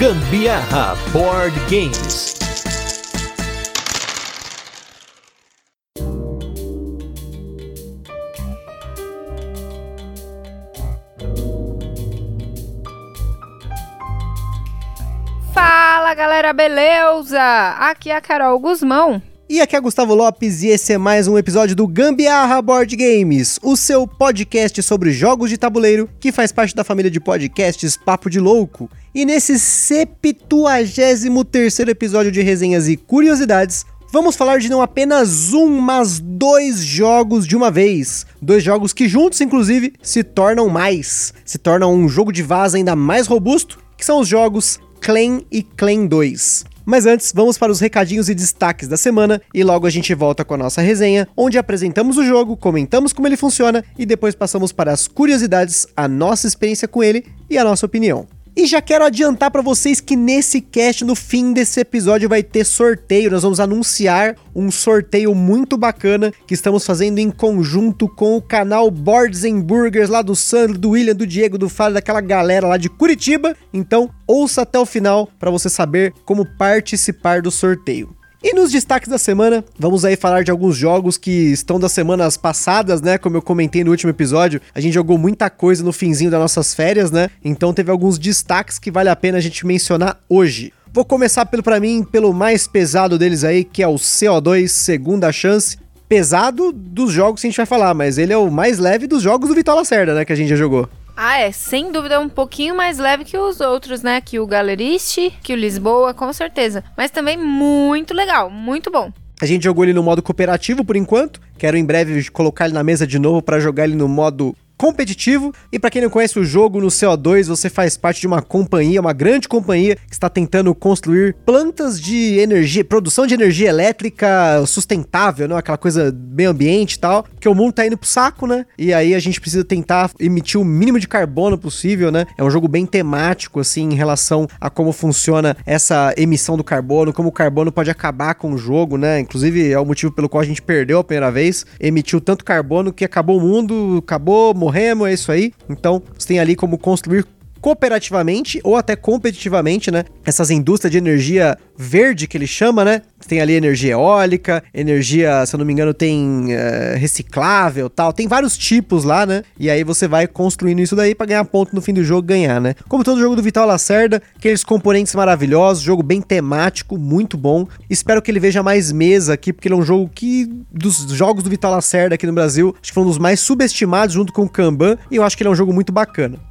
Gambiarra Board Games. Fala galera, beleza? Aqui é a Carol Guzmão. E aqui é Gustavo Lopes e esse é mais um episódio do Gambiarra Board Games, o seu podcast sobre jogos de tabuleiro que faz parte da família de podcasts Papo de Louco. E nesse 73 terceiro episódio de resenhas e curiosidades, vamos falar de não apenas um, mas dois jogos de uma vez. Dois jogos que juntos, inclusive, se tornam mais. Se tornam um jogo de vaza ainda mais robusto, que são os jogos Clan e Clan 2. Mas antes, vamos para os recadinhos e destaques da semana e logo a gente volta com a nossa resenha, onde apresentamos o jogo, comentamos como ele funciona e depois passamos para as curiosidades, a nossa experiência com ele e a nossa opinião. E já quero adiantar para vocês que nesse cast, no fim desse episódio, vai ter sorteio. Nós vamos anunciar um sorteio muito bacana que estamos fazendo em conjunto com o canal Boards and Burgers lá do Sandro, do William, do Diego, do Fábio, daquela galera lá de Curitiba. Então, ouça até o final para você saber como participar do sorteio. E nos destaques da semana, vamos aí falar de alguns jogos que estão das semanas passadas, né? Como eu comentei no último episódio, a gente jogou muita coisa no finzinho das nossas férias, né? Então teve alguns destaques que vale a pena a gente mencionar hoje. Vou começar pelo para mim pelo mais pesado deles aí, que é o CO2 Segunda Chance. Pesado dos jogos que a gente vai falar, mas ele é o mais leve dos jogos do Vitor Lacerda, né, que a gente já jogou. Ah, é, sem dúvida um pouquinho mais leve que os outros, né? Que o Galeriste, que o Lisboa, com certeza. Mas também muito legal, muito bom. A gente jogou ele no modo cooperativo por enquanto. Quero em breve colocar ele na mesa de novo para jogar ele no modo competitivo. E para quem não conhece o jogo, no CO2 você faz parte de uma companhia, uma grande companhia que está tentando construir plantas de energia, produção de energia elétrica sustentável, não aquela coisa meio ambiente e tal, porque o mundo tá indo pro saco, né? E aí a gente precisa tentar emitir o mínimo de carbono possível, né? É um jogo bem temático assim em relação a como funciona essa emissão do carbono, como o carbono pode acabar com o jogo, né? Inclusive é o motivo pelo qual a gente perdeu a primeira vez, emitiu tanto carbono que acabou o mundo, acabou, morremos, é isso aí. Então, você tem ali como construir cooperativamente ou até competitivamente, né? Essas indústrias de energia verde que ele chama, né? Tem ali energia eólica, energia, se eu não me engano, tem é, reciclável tal. Tem vários tipos lá, né? E aí você vai construindo isso daí para ganhar ponto no fim do jogo ganhar, né? Como todo jogo do Vital Lacerda, aqueles componentes maravilhosos, jogo bem temático, muito bom. Espero que ele veja mais mesa aqui, porque ele é um jogo que, dos jogos do Vital Lacerda aqui no Brasil, acho que foi um dos mais subestimados junto com o Kanban, e eu acho que ele é um jogo muito bacana.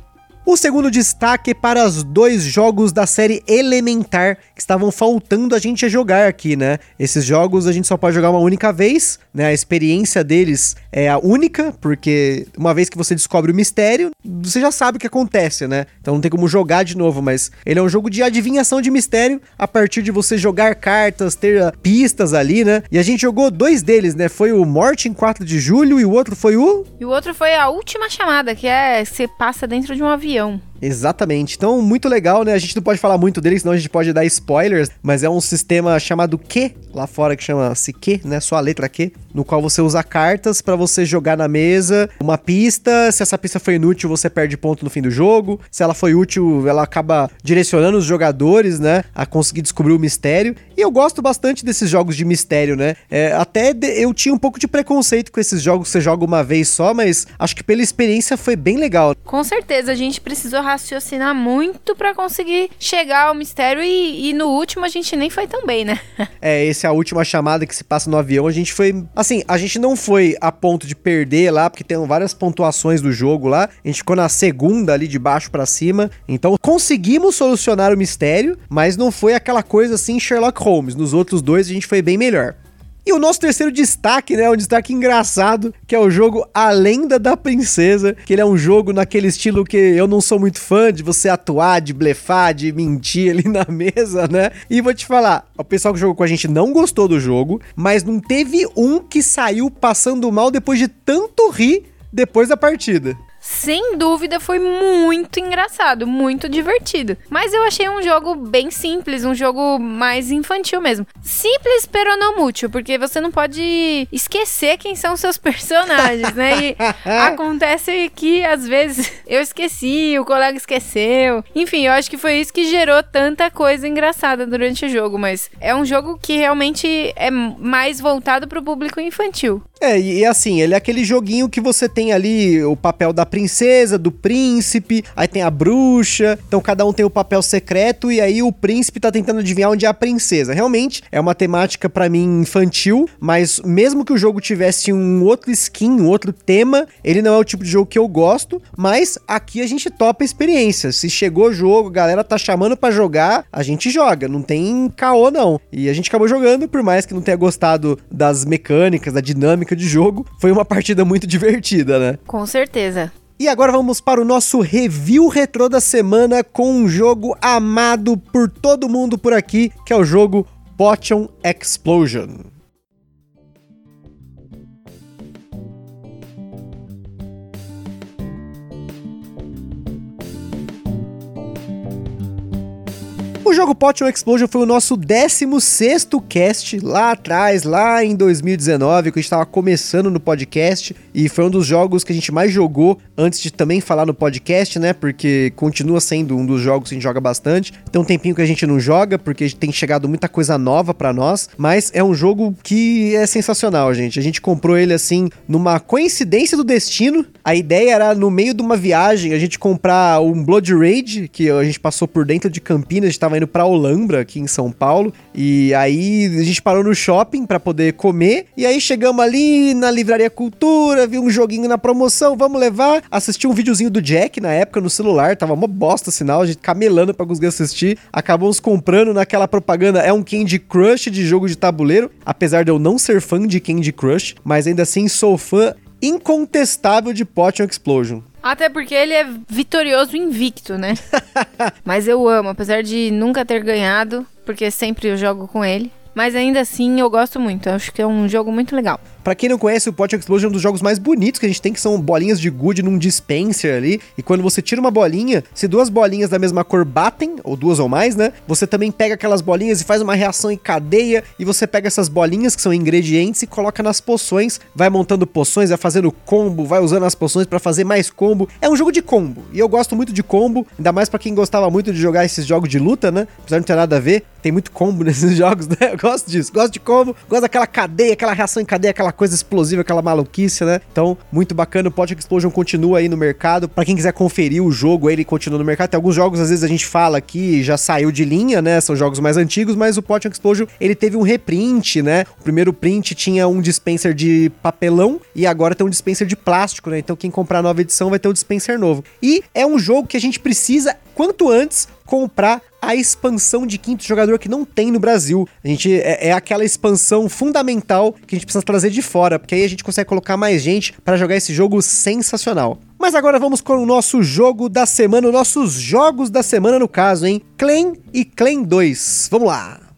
O segundo destaque é para os dois jogos da série Elementar que estavam faltando a gente a jogar aqui, né? Esses jogos a gente só pode jogar uma única vez, né? A experiência deles é a única, porque uma vez que você descobre o mistério, você já sabe o que acontece, né? Então não tem como jogar de novo, mas ele é um jogo de adivinhação de mistério a partir de você jogar cartas, ter uh, pistas ali, né? E a gente jogou dois deles, né? Foi o Morte em 4 de julho e o outro foi o. E o outro foi a última chamada, que é você passa dentro de um avião região. Exatamente. Então, muito legal, né? A gente não pode falar muito dele, senão a gente pode dar spoilers, mas é um sistema chamado Q, lá fora que chama-se Q, né? Só a letra Q, no qual você usa cartas para você jogar na mesa uma pista. Se essa pista foi inútil, você perde ponto no fim do jogo. Se ela foi útil, ela acaba direcionando os jogadores, né? A conseguir descobrir o mistério. E eu gosto bastante desses jogos de mistério, né? É, até eu tinha um pouco de preconceito com esses jogos que você joga uma vez só, mas acho que pela experiência foi bem legal. Com certeza, a gente precisou raciocinar muito para conseguir chegar ao mistério e, e, no último a gente nem foi tão bem, né? é, esse é a última chamada que se passa no avião, a gente foi... Assim, a gente não foi a ponto de perder lá, porque tem várias pontuações do jogo lá, a gente ficou na segunda ali de baixo para cima, então conseguimos solucionar o mistério, mas não foi aquela coisa assim Sherlock Holmes, nos outros dois a gente foi bem melhor. E o nosso terceiro destaque, né, um destaque engraçado, que é o jogo A Lenda da Princesa, que ele é um jogo naquele estilo que eu não sou muito fã de você atuar, de blefar, de mentir ali na mesa, né? E vou te falar, o pessoal que jogou com a gente não gostou do jogo, mas não teve um que saiu passando mal depois de tanto rir depois da partida. Sem dúvida foi muito engraçado, muito divertido. Mas eu achei um jogo bem simples, um jogo mais infantil mesmo. Simples, pero não mútil, porque você não pode esquecer quem são seus personagens, né? E acontece que às vezes eu esqueci, o colega esqueceu. Enfim, eu acho que foi isso que gerou tanta coisa engraçada durante o jogo, mas é um jogo que realmente é mais voltado para o público infantil. É, e assim, ele é aquele joguinho que você tem ali o papel da princesa, do príncipe, aí tem a bruxa, então cada um tem o papel secreto e aí o príncipe tá tentando adivinhar onde é a princesa. Realmente é uma temática para mim infantil, mas mesmo que o jogo tivesse um outro skin, um outro tema, ele não é o tipo de jogo que eu gosto, mas aqui a gente topa a experiência. Se chegou o jogo, a galera tá chamando para jogar, a gente joga, não tem caô não. E a gente acabou jogando, por mais que não tenha gostado das mecânicas, da dinâmica de jogo, foi uma partida muito divertida, né? Com certeza. E agora vamos para o nosso review retrô da semana com um jogo amado por todo mundo por aqui, que é o jogo Potion Explosion. O jogo Potion Explosion foi o nosso 16 cast lá atrás, lá em 2019, que a gente estava começando no podcast. E foi um dos jogos que a gente mais jogou antes de também falar no podcast, né? Porque continua sendo um dos jogos que a gente joga bastante. Tem um tempinho que a gente não joga, porque tem chegado muita coisa nova para nós. Mas é um jogo que é sensacional, gente. A gente comprou ele assim, numa coincidência do destino. A ideia era, no meio de uma viagem, a gente comprar um Blood Rage, que a gente passou por dentro de Campinas, a gente tava indo pra Olambra, aqui em São Paulo. E aí a gente parou no shopping para poder comer. E aí chegamos ali na Livraria Cultura, vi um joguinho na promoção, vamos levar. Assisti um videozinho do Jack na época no celular, tava uma bosta sinal, a gente camelando pra conseguir assistir. Acabamos comprando naquela propaganda, é um Candy Crush de jogo de tabuleiro. Apesar de eu não ser fã de Candy Crush, mas ainda assim sou fã incontestável de Potion Explosion. Até porque ele é vitorioso invicto, né? Mas eu amo, apesar de nunca ter ganhado, porque sempre eu jogo com ele. Mas ainda assim eu gosto muito, eu acho que é um jogo muito legal. Pra quem não conhece, o Pot Explosion é um dos jogos mais bonitos que a gente tem, que são bolinhas de gude num dispenser ali. E quando você tira uma bolinha, se duas bolinhas da mesma cor batem, ou duas ou mais, né? Você também pega aquelas bolinhas e faz uma reação em cadeia. E você pega essas bolinhas, que são ingredientes, e coloca nas poções. Vai montando poções, vai fazendo combo, vai usando as poções para fazer mais combo. É um jogo de combo. E eu gosto muito de combo, ainda mais para quem gostava muito de jogar esses jogos de luta, né? Apesar de não ter nada a ver, tem muito combo nesses jogos, né? Eu gosto disso. Gosto de combo, gosto daquela cadeia, aquela reação em cadeia, aquela coisa explosiva, aquela maluquice, né? Então, muito bacana. O Potion Explosion continua aí no mercado. Para quem quiser conferir o jogo, ele continua no mercado. Tem alguns jogos, às vezes, a gente fala aqui, já saiu de linha, né? São jogos mais antigos, mas o Potion Explosion, ele teve um reprint, né? O primeiro print tinha um dispenser de papelão e agora tem um dispenser de plástico, né? Então, quem comprar a nova edição vai ter um dispenser novo. E é um jogo que a gente precisa, quanto antes, comprar a expansão de quinto jogador que não tem no Brasil. A gente é, é, aquela expansão fundamental que a gente precisa trazer de fora, porque aí a gente consegue colocar mais gente para jogar esse jogo sensacional. Mas agora vamos com o nosso jogo da semana, nossos jogos da semana no caso, hein? Clan e Clan 2. Vamos lá.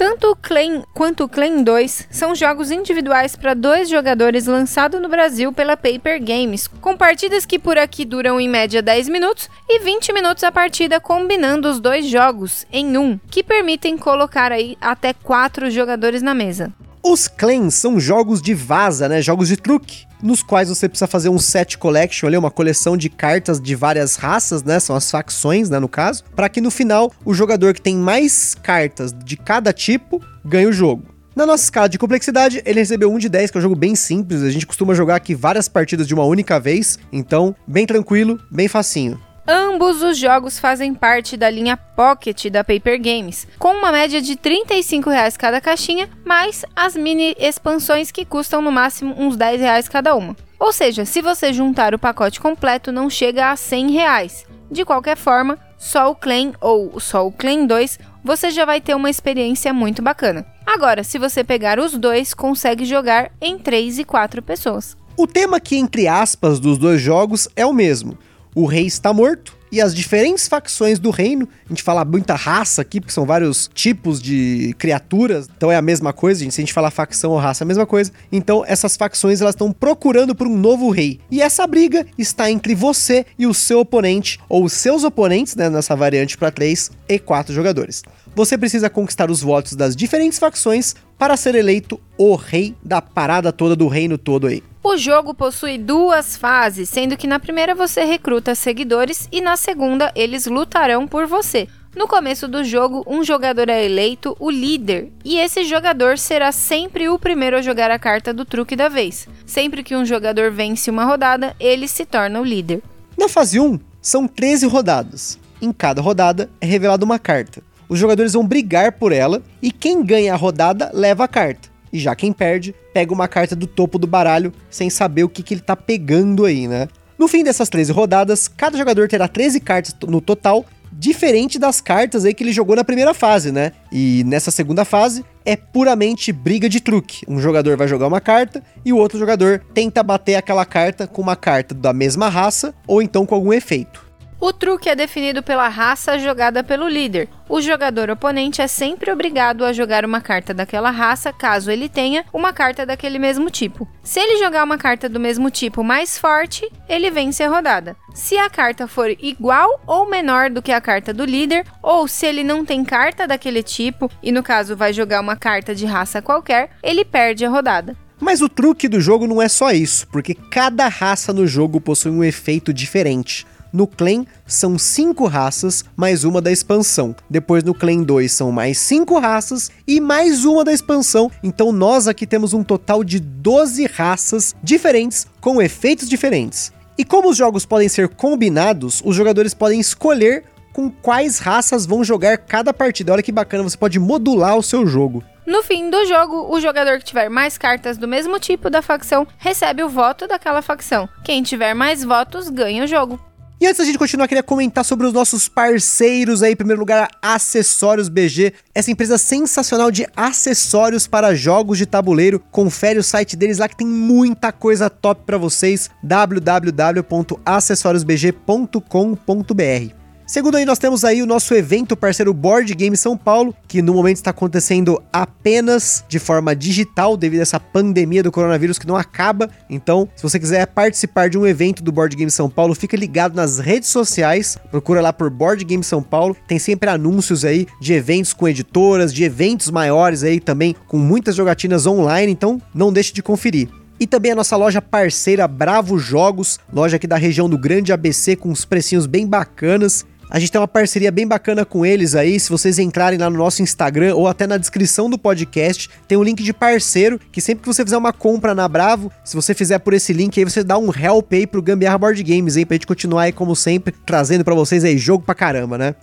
Tanto o Clan quanto o Clan 2 são jogos individuais para dois jogadores lançados no Brasil pela Paper Games, com partidas que por aqui duram em média 10 minutos e 20 minutos a partida combinando os dois jogos em um, que permitem colocar aí até quatro jogadores na mesa. Os clans são jogos de vaza, né? Jogos de truque, nos quais você precisa fazer um set collection, ali, uma coleção de cartas de várias raças, né? São as facções, né, no caso, para que no final o jogador que tem mais cartas de cada tipo ganhe o jogo. Na nossa escala de complexidade, ele recebeu 1 de 10, que é um jogo bem simples. A gente costuma jogar aqui várias partidas de uma única vez, então bem tranquilo, bem facinho. Ambos os jogos fazem parte da linha Pocket da Paper Games, com uma média de 35 reais cada caixinha, mais as mini expansões que custam no máximo uns 10 reais cada uma. Ou seja, se você juntar o pacote completo, não chega a 100 reais. De qualquer forma, só o Clan ou só o Clan 2 você já vai ter uma experiência muito bacana. Agora, se você pegar os dois, consegue jogar em 3 e 4 pessoas. O tema aqui, entre aspas, dos dois jogos é o mesmo o rei está morto e as diferentes facções do reino. A gente fala muita raça aqui, porque são vários tipos de criaturas, então é a mesma coisa, gente. Se a gente falar facção ou raça, é a mesma coisa. Então essas facções elas estão procurando por um novo rei. E essa briga está entre você e o seu oponente, ou os seus oponentes, né, nessa variante para 3 e 4 jogadores. Você precisa conquistar os votos das diferentes facções para ser eleito o rei da parada toda do reino todo aí. O jogo possui duas fases, sendo que na primeira você recruta seguidores e na segunda eles lutarão por você. No começo do jogo, um jogador é eleito o líder, e esse jogador será sempre o primeiro a jogar a carta do truque da vez. Sempre que um jogador vence uma rodada, ele se torna o líder. Na fase 1, são 13 rodadas. Em cada rodada é revelada uma carta. Os jogadores vão brigar por ela e quem ganha a rodada leva a carta. E já quem perde, pega uma carta do topo do baralho sem saber o que, que ele tá pegando aí, né? No fim dessas 13 rodadas, cada jogador terá 13 cartas no total, diferente das cartas aí que ele jogou na primeira fase, né? E nessa segunda fase é puramente briga de truque. Um jogador vai jogar uma carta e o outro jogador tenta bater aquela carta com uma carta da mesma raça ou então com algum efeito. O truque é definido pela raça jogada pelo líder. O jogador oponente é sempre obrigado a jogar uma carta daquela raça, caso ele tenha uma carta daquele mesmo tipo. Se ele jogar uma carta do mesmo tipo mais forte, ele vence a rodada. Se a carta for igual ou menor do que a carta do líder, ou se ele não tem carta daquele tipo, e no caso vai jogar uma carta de raça qualquer, ele perde a rodada. Mas o truque do jogo não é só isso, porque cada raça no jogo possui um efeito diferente. No Clan são 5 raças, mais uma da expansão. Depois no Clan 2 são mais 5 raças e mais uma da expansão. Então nós aqui temos um total de 12 raças diferentes com efeitos diferentes. E como os jogos podem ser combinados, os jogadores podem escolher com quais raças vão jogar cada partida. Olha que bacana, você pode modular o seu jogo. No fim do jogo, o jogador que tiver mais cartas do mesmo tipo da facção recebe o voto daquela facção. Quem tiver mais votos ganha o jogo. E antes da gente continuar, queria comentar sobre os nossos parceiros aí. Em primeiro lugar, Acessórios BG, essa empresa sensacional de acessórios para jogos de tabuleiro. Confere o site deles lá que tem muita coisa top para vocês. www.acessoriosbg.com.br Segundo aí, nós temos aí o nosso evento parceiro Board Game São Paulo, que no momento está acontecendo apenas de forma digital devido a essa pandemia do coronavírus que não acaba. Então, se você quiser participar de um evento do Board Game São Paulo, fica ligado nas redes sociais, procura lá por Board Game São Paulo. Tem sempre anúncios aí de eventos com editoras, de eventos maiores aí também com muitas jogatinas online, então não deixe de conferir. E também a nossa loja parceira Bravo Jogos, loja aqui da região do Grande ABC com uns precinhos bem bacanas. A gente tem uma parceria bem bacana com eles aí. Se vocês entrarem lá no nosso Instagram ou até na descrição do podcast, tem um link de parceiro que sempre que você fizer uma compra na Bravo, se você fizer por esse link aí, você dá um help aí pro Gambiarra Board Games aí pra gente continuar aí como sempre trazendo para vocês aí jogo pra caramba, né?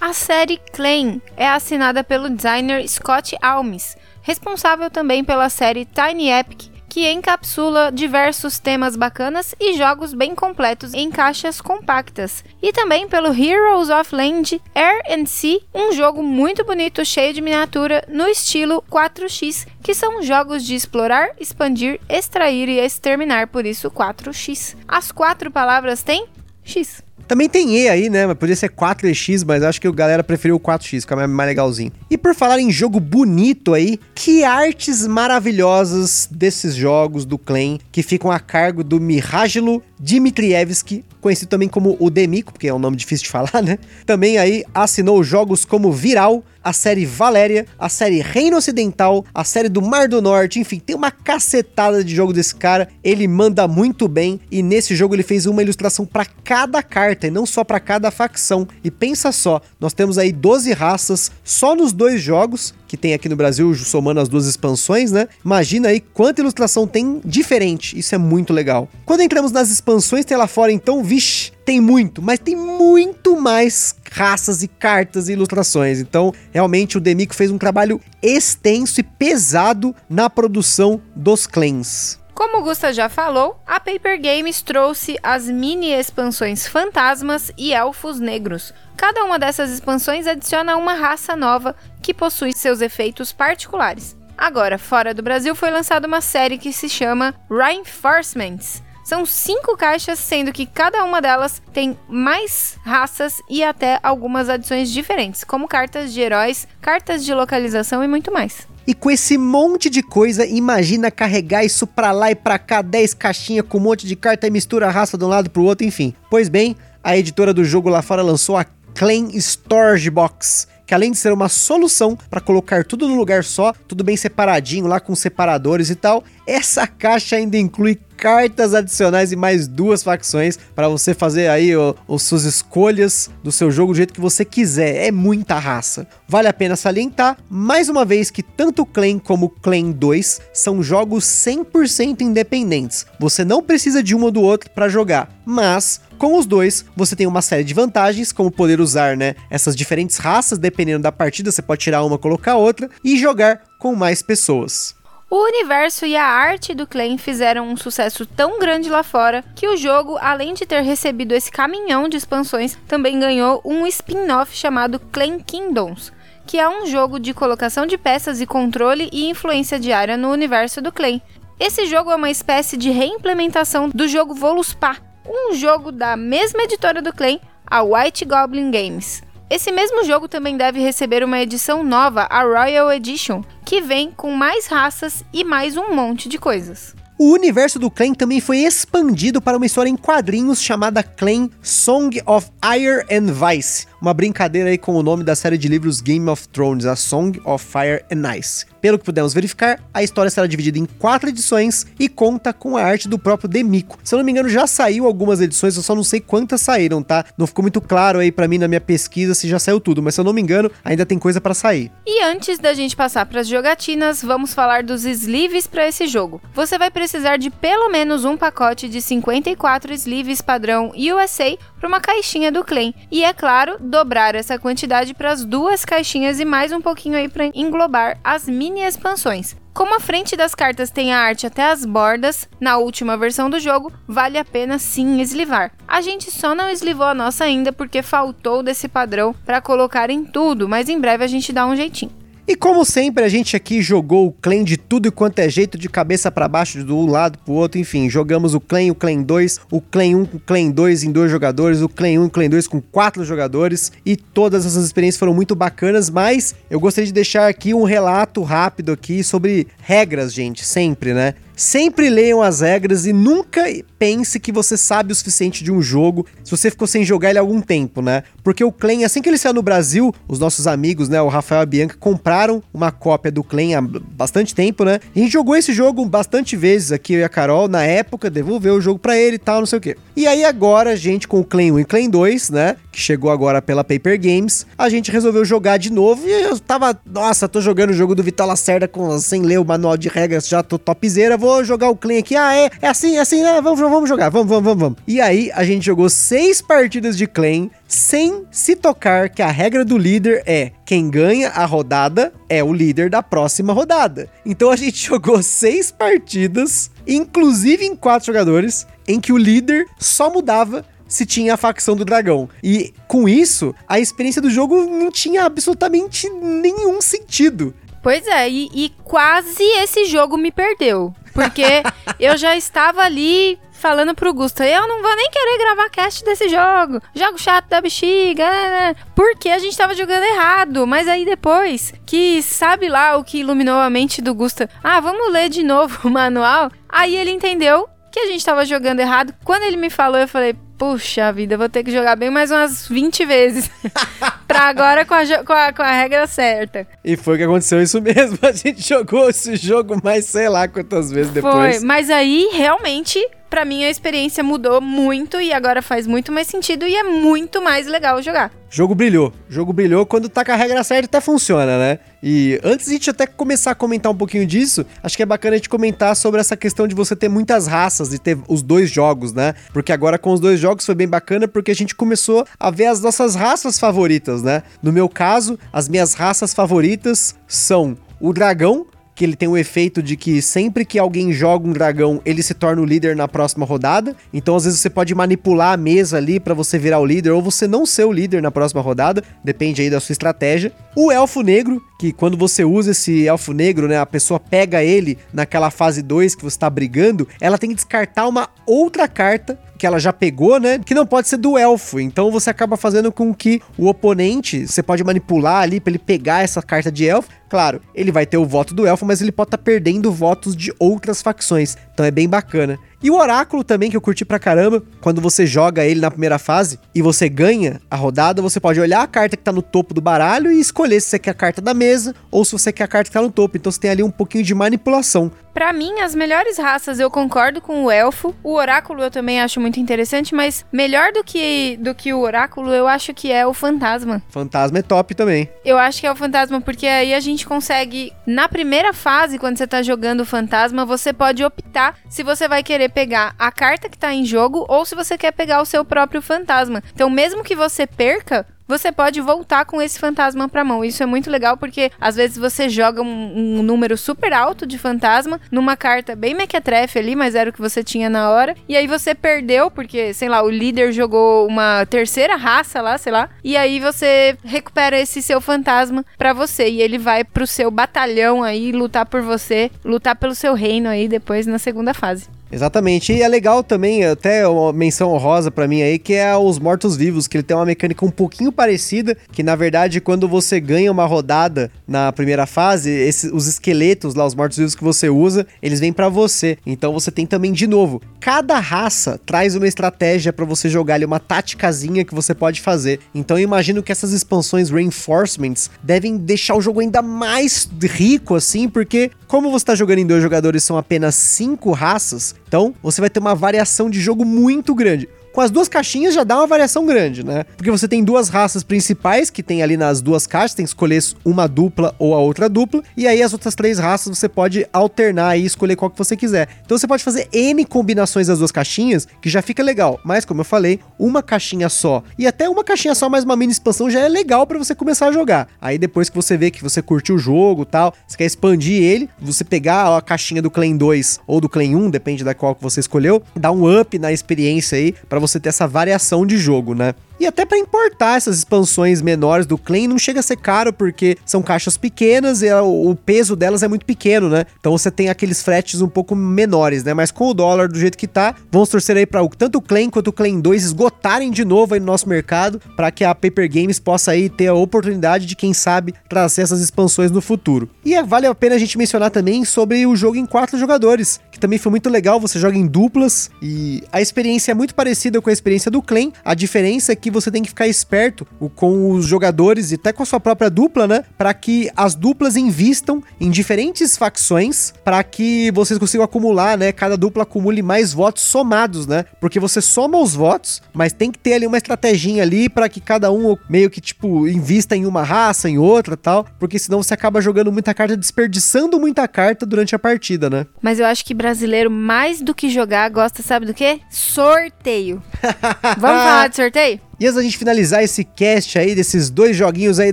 A série Clan é assinada pelo designer Scott Almes, responsável também pela série Tiny Epic que encapsula diversos temas bacanas e jogos bem completos em caixas compactas. E também pelo Heroes of Land Air and Sea, um jogo muito bonito, cheio de miniatura, no estilo 4X, que são jogos de explorar, expandir, extrair e exterminar, por isso 4X. As quatro palavras têm X. Também tem E aí, né? Podia ser 4EX, mas acho que a galera preferiu o 4X, que é mais legalzinho. E por falar em jogo bonito aí, que artes maravilhosas desses jogos do Clan, que ficam a cargo do Mihajlo Dmitrievski, conhecido também como o Demico, porque é um nome difícil de falar, né? Também aí assinou jogos como Viral, a série Valéria, a série Reino Ocidental, a série do Mar do Norte, enfim, tem uma cacetada de jogo desse cara. Ele manda muito bem e nesse jogo ele fez uma ilustração para cada carta e não só para cada facção. E pensa só, nós temos aí 12 raças só nos dois jogos que tem aqui no Brasil, somando as duas expansões, né? Imagina aí quanta ilustração tem diferente. Isso é muito legal. Quando entramos nas expansões, tem lá fora, então, vixe, tem muito, mas tem muito mais raças e cartas e ilustrações. Então, realmente o Demico fez um trabalho extenso e pesado na produção dos clans. Como Gusta já falou, a Paper Games trouxe as mini expansões Fantasmas e Elfos Negros. Cada uma dessas expansões adiciona uma raça nova que possui seus efeitos particulares. Agora, fora do Brasil, foi lançada uma série que se chama Reinforcements, São cinco caixas, sendo que cada uma delas tem mais raças e até algumas adições diferentes, como cartas de heróis, cartas de localização e muito mais. E com esse monte de coisa, imagina carregar isso pra lá e pra cá, 10 caixinhas com um monte de carta e mistura a raça de um lado pro outro, enfim. Pois bem, a editora do jogo lá fora lançou a Clan Storage Box, que além de ser uma solução para colocar tudo no lugar só, tudo bem separadinho lá com separadores e tal, essa caixa ainda inclui cartas adicionais e mais duas facções para você fazer aí as suas escolhas do seu jogo do jeito que você quiser. É muita raça. Vale a pena salientar, mais uma vez, que tanto Clan como Clan 2 são jogos 100% independentes. Você não precisa de um ou do outro para jogar, mas com os dois, você tem uma série de vantagens, como poder usar, né, essas diferentes raças, dependendo da partida, você pode tirar uma, colocar outra e jogar com mais pessoas. O universo e a arte do Clan fizeram um sucesso tão grande lá fora que o jogo, além de ter recebido esse caminhão de expansões, também ganhou um spin-off chamado Clan Kingdoms, que é um jogo de colocação de peças e controle e influência diária no universo do Clan. Esse jogo é uma espécie de reimplementação do jogo Voluspa, um jogo da mesma editora do Clan, a White Goblin Games. Esse mesmo jogo também deve receber uma edição nova, a Royal Edition, que vem com mais raças e mais um monte de coisas. O universo do Clan também foi expandido para uma história em quadrinhos chamada Clan Song of Iron and Vice, uma brincadeira aí com o nome da série de livros Game of Thrones, a Song of Fire and Ice. Pelo que pudemos verificar, a história será dividida em quatro edições e conta com a arte do próprio Demico. Se eu não me engano, já saiu algumas edições, eu só não sei quantas saíram, tá? Não ficou muito claro aí para mim na minha pesquisa se já saiu tudo, mas se eu não me engano, ainda tem coisa para sair. E antes da gente passar para as jogatinas, vamos falar dos sleeves para esse jogo. Você vai precisar de pelo menos um pacote de 54 sleeves padrão USA para uma caixinha do Clan. E é claro, dobrar essa quantidade para as duas caixinhas e mais um pouquinho aí para englobar as mini expansões. Como a frente das cartas tem a arte até as bordas, na última versão do jogo, vale a pena sim eslivar. A gente só não eslivou a nossa ainda porque faltou desse padrão para colocar em tudo, mas em breve a gente dá um jeitinho. E como sempre, a gente aqui jogou o clã de tudo e quanto é jeito, de cabeça para baixo, do um lado pro outro, enfim, jogamos o clã, o clã 2, o clã 1 com o clã 2 em dois jogadores, o clã 1 e o clã 2 com quatro jogadores, e todas essas experiências foram muito bacanas, mas eu gostaria de deixar aqui um relato rápido aqui sobre regras, gente, sempre, né? Sempre leiam as regras e nunca pense que você sabe o suficiente de um jogo se você ficou sem jogar ele há algum tempo, né? Porque o Clan, assim que ele saiu no Brasil, os nossos amigos, né, o Rafael e a Bianca, compraram uma cópia do Clan há bastante tempo, né? E a gente jogou esse jogo bastante vezes aqui, eu e a Carol, na época, devolveu o jogo para ele e tal, não sei o quê. E aí agora, a gente com o Clan 1 e Clan 2, né, que chegou agora pela Paper Games, a gente resolveu jogar de novo e eu tava, nossa, tô jogando o jogo do Vital Lacerda com, sem ler o manual de regras, já tô topzera, vou jogar o clean aqui. Ah, é, é assim, é assim, né? Vamos, vamos jogar, vamos, vamos, vamos, vamos. E aí, a gente jogou seis partidas de clean sem se tocar que a regra do líder é quem ganha a rodada é o líder da próxima rodada. Então a gente jogou seis partidas, inclusive em quatro jogadores, em que o líder só mudava se tinha a facção do dragão. E com isso, a experiência do jogo não tinha absolutamente nenhum sentido. Pois é, e, e quase esse jogo me perdeu. Porque eu já estava ali falando pro Gusto, eu não vou nem querer gravar cast desse jogo. Jogo chato da bexiga. Né, né. Porque a gente tava jogando errado. Mas aí depois, que sabe lá o que iluminou a mente do Gusto. Ah, vamos ler de novo o manual. Aí ele entendeu que a gente tava jogando errado. Quando ele me falou, eu falei, puxa vida, vou ter que jogar bem mais umas 20 vezes. pra agora com a, com, a, com a regra certa. E foi o que aconteceu isso mesmo. A gente jogou esse jogo mais sei lá quantas vezes depois. Foi, mas aí realmente para mim a experiência mudou muito e agora faz muito mais sentido e é muito mais legal jogar. Jogo brilhou. Jogo brilhou quando tá com a regra certa até funciona, né? E antes de a gente até começar a comentar um pouquinho disso, acho que é bacana a gente comentar sobre essa questão de você ter muitas raças e ter os dois jogos, né? Porque agora com os dois jogos foi bem bacana porque a gente começou a ver as nossas raças favoritas, né? No meu caso, as minhas raças favoritas são o dragão que ele tem o efeito de que sempre que alguém joga um dragão, ele se torna o líder na próxima rodada. Então, às vezes, você pode manipular a mesa ali para você virar o líder, ou você não ser o líder na próxima rodada, depende aí da sua estratégia. O elfo negro, que quando você usa esse elfo negro, né, a pessoa pega ele naquela fase 2 que você tá brigando, ela tem que descartar uma outra carta que ela já pegou, né? Que não pode ser do elfo. Então você acaba fazendo com que o oponente, você pode manipular ali para ele pegar essa carta de elfo. Claro, ele vai ter o voto do elfo, mas ele pode estar tá perdendo votos de outras facções. Então é bem bacana. E o oráculo também, que eu curti pra caramba, quando você joga ele na primeira fase e você ganha a rodada, você pode olhar a carta que tá no topo do baralho e escolher se você quer a carta da mesa ou se você quer a carta que tá no topo. Então você tem ali um pouquinho de manipulação. Para mim, as melhores raças eu concordo com o elfo. O oráculo eu também acho muito interessante, mas melhor do que do que o oráculo, eu acho que é o fantasma. Fantasma é top também. Eu acho que é o fantasma porque aí a gente consegue na primeira fase, quando você tá jogando o fantasma, você pode optar se você vai querer pegar a carta que tá em jogo ou se você quer pegar o seu próprio fantasma. Então, mesmo que você perca, você pode voltar com esse fantasma pra mão. Isso é muito legal porque às vezes você joga um, um número super alto de fantasma numa carta bem mequetrefe ali, mas era o que você tinha na hora. E aí você perdeu porque, sei lá, o líder jogou uma terceira raça lá, sei lá. E aí você recupera esse seu fantasma pra você. E ele vai pro seu batalhão aí lutar por você, lutar pelo seu reino aí depois na segunda fase. Exatamente. E é legal também, até uma menção honrosa para mim aí, que é os mortos-vivos, que ele tem uma mecânica um pouquinho parecida, que na verdade quando você ganha uma rodada na primeira fase, esses, os esqueletos lá, os mortos-vivos que você usa, eles vêm para você. Então você tem também de novo, cada raça traz uma estratégia para você jogar ali, uma táticazinha que você pode fazer. Então eu imagino que essas expansões reinforcements devem deixar o jogo ainda mais rico assim, porque como você tá jogando em dois jogadores são apenas cinco raças, então, você vai ter uma variação de jogo muito grande. Com as duas caixinhas já dá uma variação grande, né? Porque você tem duas raças principais que tem ali nas duas caixas, tem que escolher uma dupla ou a outra dupla, e aí as outras três raças você pode alternar e escolher qual que você quiser. Então você pode fazer N combinações das duas caixinhas, que já fica legal. Mas como eu falei, uma caixinha só e até uma caixinha só mais uma mini expansão já é legal para você começar a jogar. Aí depois que você vê que você curtiu o jogo, tal, você quer expandir ele, você pegar a caixinha do Clan 2 ou do Clan 1, depende da qual que você escolheu, dá um up na experiência aí para você ter essa variação de jogo, né? E até para importar essas expansões menores do Clan não chega a ser caro porque são caixas pequenas e o peso delas é muito pequeno, né? Então você tem aqueles fretes um pouco menores, né? Mas com o dólar do jeito que tá, vamos torcer aí para tanto o Clan quanto o Clan 2 esgotarem de novo aí no nosso mercado para que a Paper Games possa aí ter a oportunidade de quem sabe trazer essas expansões no futuro. E é, vale a pena a gente mencionar também sobre o jogo em quatro jogadores, que também foi muito legal, você joga em duplas e a experiência é muito parecida com a experiência do Clan. A diferença é que você tem que ficar esperto com os jogadores e até com a sua própria dupla, né? Para que as duplas invistam em diferentes facções para que vocês consigam acumular, né? Cada dupla acumule mais votos somados, né? Porque você soma os votos, mas tem que ter ali uma estratégia ali para que cada um meio que tipo invista em uma raça, em outra, tal, porque senão você acaba jogando muita carta, desperdiçando muita carta durante a partida, né? Mas eu acho que brasileiro mais do que jogar gosta, sabe do quê? Sorteio. Vamos falar de sorteio? E antes da gente finalizar esse cast aí desses dois joguinhos aí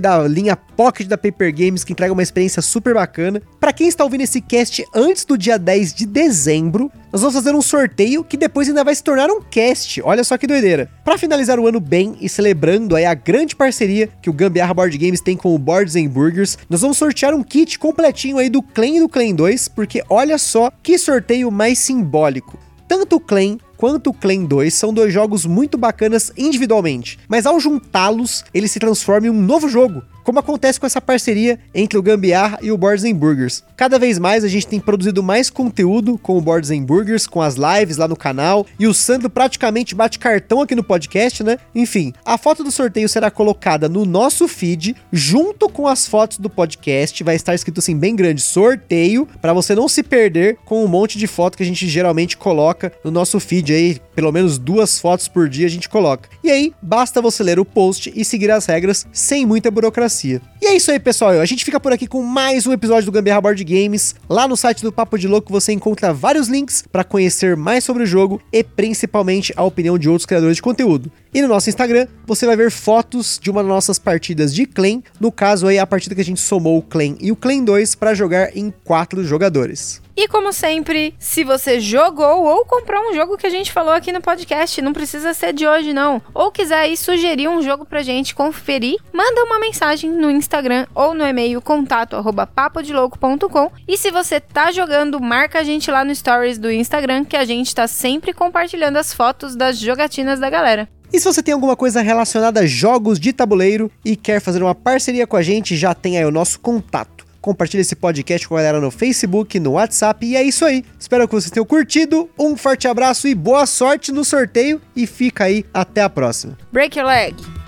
da linha Pocket da Paper Games que entrega uma experiência super bacana, para quem está ouvindo esse cast antes do dia 10 de dezembro, nós vamos fazer um sorteio que depois ainda vai se tornar um cast. Olha só que doideira. Para finalizar o ano bem e celebrando aí a grande parceria que o Gambiarra Board Games tem com o Boards and Burgers, nós vamos sortear um kit completinho aí do Clan e do Clan 2, porque olha só que sorteio mais simbólico. Tanto o Clan quanto o Clan 2 são dois jogos muito bacanas individualmente, mas ao juntá-los, eles se transformam em um novo jogo, como acontece com essa parceria entre o Gambiar e o Boards Burgers. Cada vez mais a gente tem produzido mais conteúdo com o Boards Burgers, com as lives lá no canal, e o Sandro praticamente bate cartão aqui no podcast, né? Enfim, a foto do sorteio será colocada no nosso feed, junto com as fotos do podcast, vai estar escrito assim bem grande, sorteio, para você não se perder com um monte de foto que a gente geralmente coloca no nosso feed aí, pelo menos duas fotos por dia a gente coloca. E aí, basta você ler o post e seguir as regras sem muita burocracia democracia. E é isso aí, pessoal. A gente fica por aqui com mais um episódio do Gambiarra Board Games. Lá no site do Papo de Louco você encontra vários links para conhecer mais sobre o jogo e principalmente a opinião de outros criadores de conteúdo. E no nosso Instagram, você vai ver fotos de uma das nossas partidas de clan, no caso aí a partida que a gente somou o clan e o clan 2 para jogar em quatro jogadores. E como sempre, se você jogou ou comprou um jogo que a gente falou aqui no podcast, não precisa ser de hoje não, ou quiser aí sugerir um jogo pra gente conferir, manda uma mensagem no Instagram ou no e-mail contato arroba papodelouco.com e se você tá jogando, marca a gente lá no stories do Instagram que a gente tá sempre compartilhando as fotos das jogatinas da galera. E se você tem alguma coisa relacionada a jogos de tabuleiro e quer fazer uma parceria com a gente, já tem aí o nosso contato. Compartilhe esse podcast com a galera no Facebook, no WhatsApp e é isso aí. Espero que vocês tenham curtido. Um forte abraço e boa sorte no sorteio e fica aí até a próxima. Break your leg!